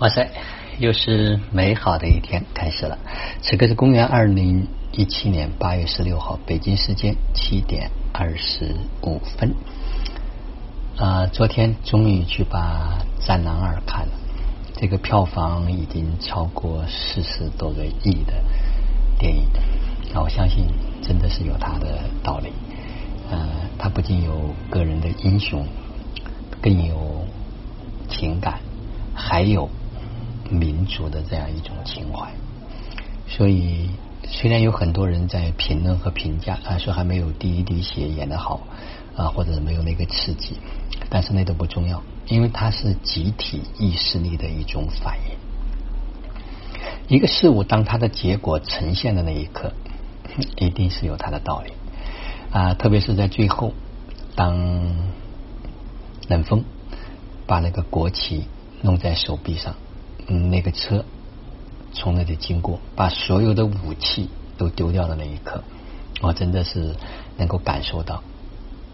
哇塞，又是美好的一天开始了。此刻是公元二零一七年八月十六号，北京时间七点二十五分。啊，昨天终于去把《战狼二》看了，这个票房已经超过四十多个亿的电影。那，我相信真的是有它的道理。呃，它不仅有个人的英雄，更有情感，还有。民族的这样一种情怀，所以虽然有很多人在评论和评价啊，说还没有第一滴血演得好啊，或者是没有那个刺激，但是那都不重要，因为它是集体意识力的一种反应。一个事物当它的结果呈现的那一刻，一定是有它的道理啊，特别是在最后，当冷风把那个国旗弄在手臂上。嗯，那个车从那里经过，把所有的武器都丢掉的那一刻，我真的是能够感受到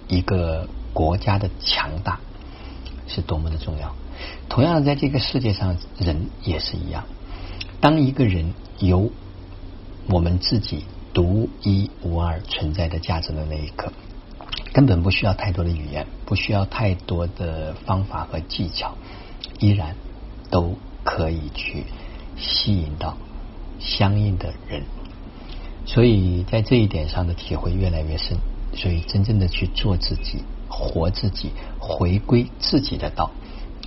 一个国家的强大是多么的重要。同样，在这个世界上，人也是一样。当一个人有我们自己独一无二存在的价值的那一刻，根本不需要太多的语言，不需要太多的方法和技巧，依然都。可以去吸引到相应的人，所以在这一点上的体会越来越深。所以，真正的去做自己、活自己、回归自己的道，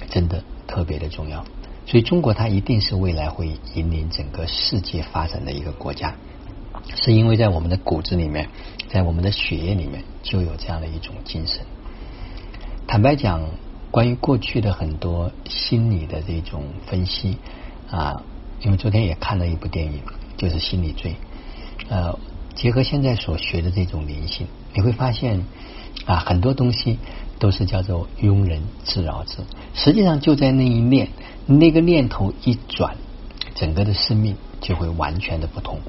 真的特别的重要。所以，中国它一定是未来会引领整个世界发展的一个国家，是因为在我们的骨子里面，在我们的血液里面就有这样的一种精神。坦白讲。关于过去的很多心理的这种分析啊，因为昨天也看了一部电影，就是《心理罪》。呃，结合现在所学的这种灵性，你会发现啊，很多东西都是叫做庸人自扰之。实际上就在那一念，那个念头一转，整个的生命就会完全的不同。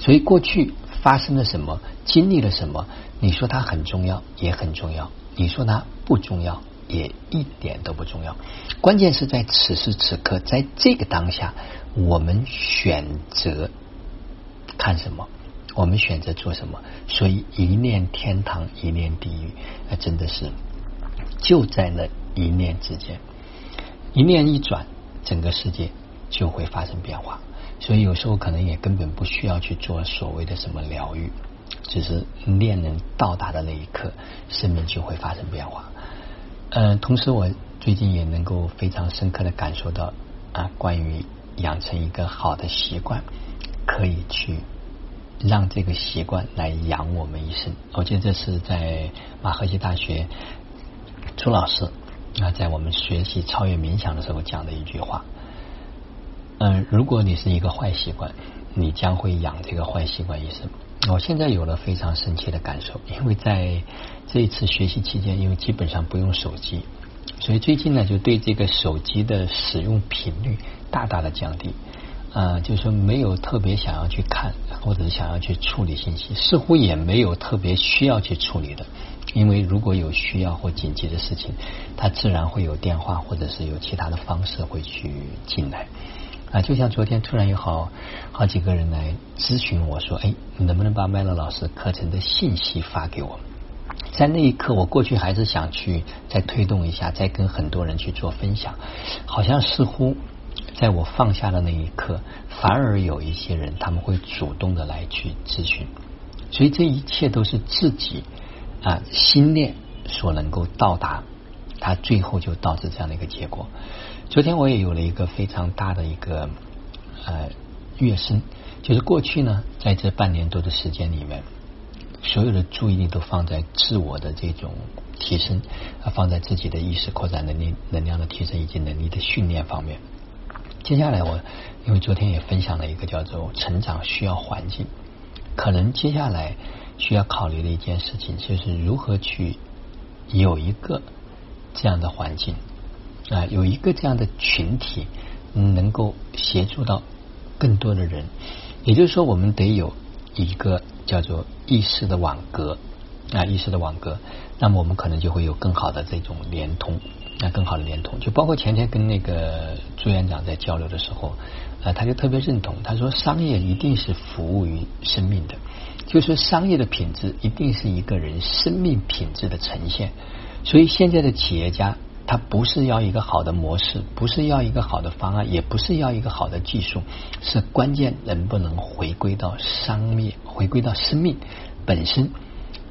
所以过去发生了什么，经历了什么，你说它很重要，也很重要；你说它不重要。也一点都不重要，关键是在此时此刻，在这个当下，我们选择看什么，我们选择做什么。所以一念天堂，一念地狱，那真的是就在那一念之间，一念一转，整个世界就会发生变化。所以有时候可能也根本不需要去做所谓的什么疗愈，只是念能到达的那一刻，生命就会发生变化。嗯，同时我最近也能够非常深刻的感受到啊，关于养成一个好的习惯，可以去让这个习惯来养我们一生。我记得这是在马赫西大学朱老师啊，在我们学习超越冥想的时候讲的一句话。嗯，如果你是一个坏习惯，你将会养这个坏习惯一生。我现在有了非常深切的感受，因为在这一次学习期间，因为基本上不用手机，所以最近呢，就对这个手机的使用频率大大的降低。啊，就是说没有特别想要去看，或者是想要去处理信息，似乎也没有特别需要去处理的。因为如果有需要或紧急的事情，它自然会有电话或者是有其他的方式会去进来。啊，就像昨天突然有好好几个人来咨询我说，哎，你能不能把麦乐老师课程的信息发给我？在那一刻，我过去还是想去再推动一下，再跟很多人去做分享，好像似乎在我放下的那一刻，反而有一些人他们会主动的来去咨询，所以这一切都是自己啊心念所能够到达。它最后就导致这样的一个结果。昨天我也有了一个非常大的一个呃跃升，就是过去呢，在这半年多的时间里面，所有的注意力都放在自我的这种提升，啊，放在自己的意识扩展能力、能量的提升以及能力的训练方面。接下来我因为昨天也分享了一个叫做成长需要环境，可能接下来需要考虑的一件事情就是如何去有一个。这样的环境啊，有一个这样的群体，能够协助到更多的人。也就是说，我们得有一个叫做意识的网格啊，意识的网格。那么，我们可能就会有更好的这种连通，那更好的连通。就包括前天跟那个朱院长在交流的时候，啊，他就特别认同，他说商业一定是服务于生命的，就是商业的品质一定是一个人生命品质的呈现。所以现在的企业家，他不是要一个好的模式，不是要一个好的方案，也不是要一个好的技术，是关键能不能回归到商业，回归到生命本身。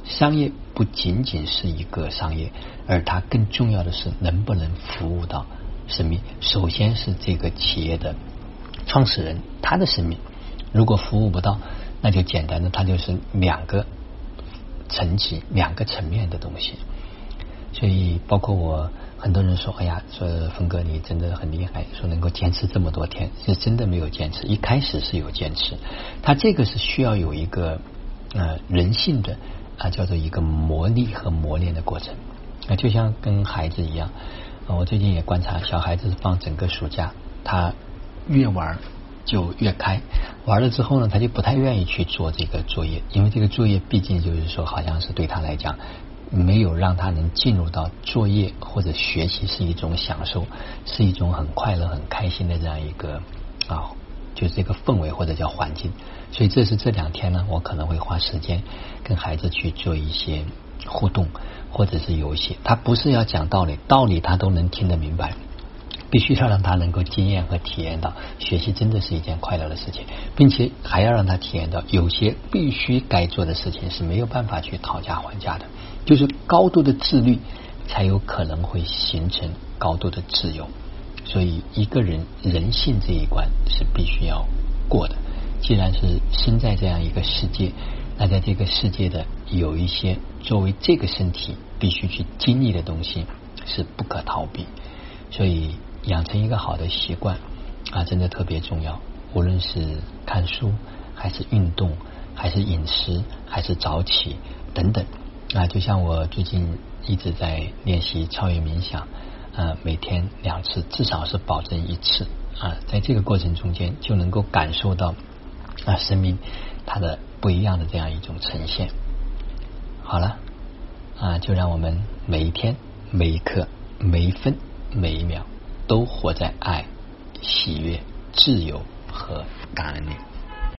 商业不仅仅是一个商业，而它更重要的是能不能服务到生命。首先是这个企业的创始人他的生命，如果服务不到，那就简单的，它就是两个层级、两个层面的东西。所以，包括我很多人说：“哎呀，说峰哥你真的很厉害，说能够坚持这么多天，是真的没有坚持。一开始是有坚持，他这个是需要有一个呃人性的。”啊，叫做一个磨砺和磨练的过程。啊，就像跟孩子一样，我最近也观察，小孩子放整个暑假，他越玩就越开，玩了之后呢，他就不太愿意去做这个作业，因为这个作业毕竟就是说，好像是对他来讲，没有让他能进入到作业或者学习是一种享受，是一种很快乐、很开心的这样一个啊。就是这个氛围或者叫环境，所以这是这两天呢，我可能会花时间跟孩子去做一些互动或者是游戏。他不是要讲道理，道理他都能听得明白，必须要让他能够经验和体验到学习真的是一件快乐的事情，并且还要让他体验到有些必须该做的事情是没有办法去讨价还价的，就是高度的自律才有可能会形成高度的自由。所以，一个人人性这一关是必须要过的。既然是生在这样一个世界，那在这个世界的有一些作为这个身体必须去经历的东西是不可逃避。所以，养成一个好的习惯啊，真的特别重要。无论是看书，还是运动，还是饮食，还是早起等等啊，就像我最近一直在练习超越冥想。呃，每天两次，至少是保证一次啊，在这个过程中间就能够感受到啊，生命它的不一样的这样一种呈现。好了啊，就让我们每一天、每一刻、每一分、每一秒都活在爱、喜悦、自由和感恩里。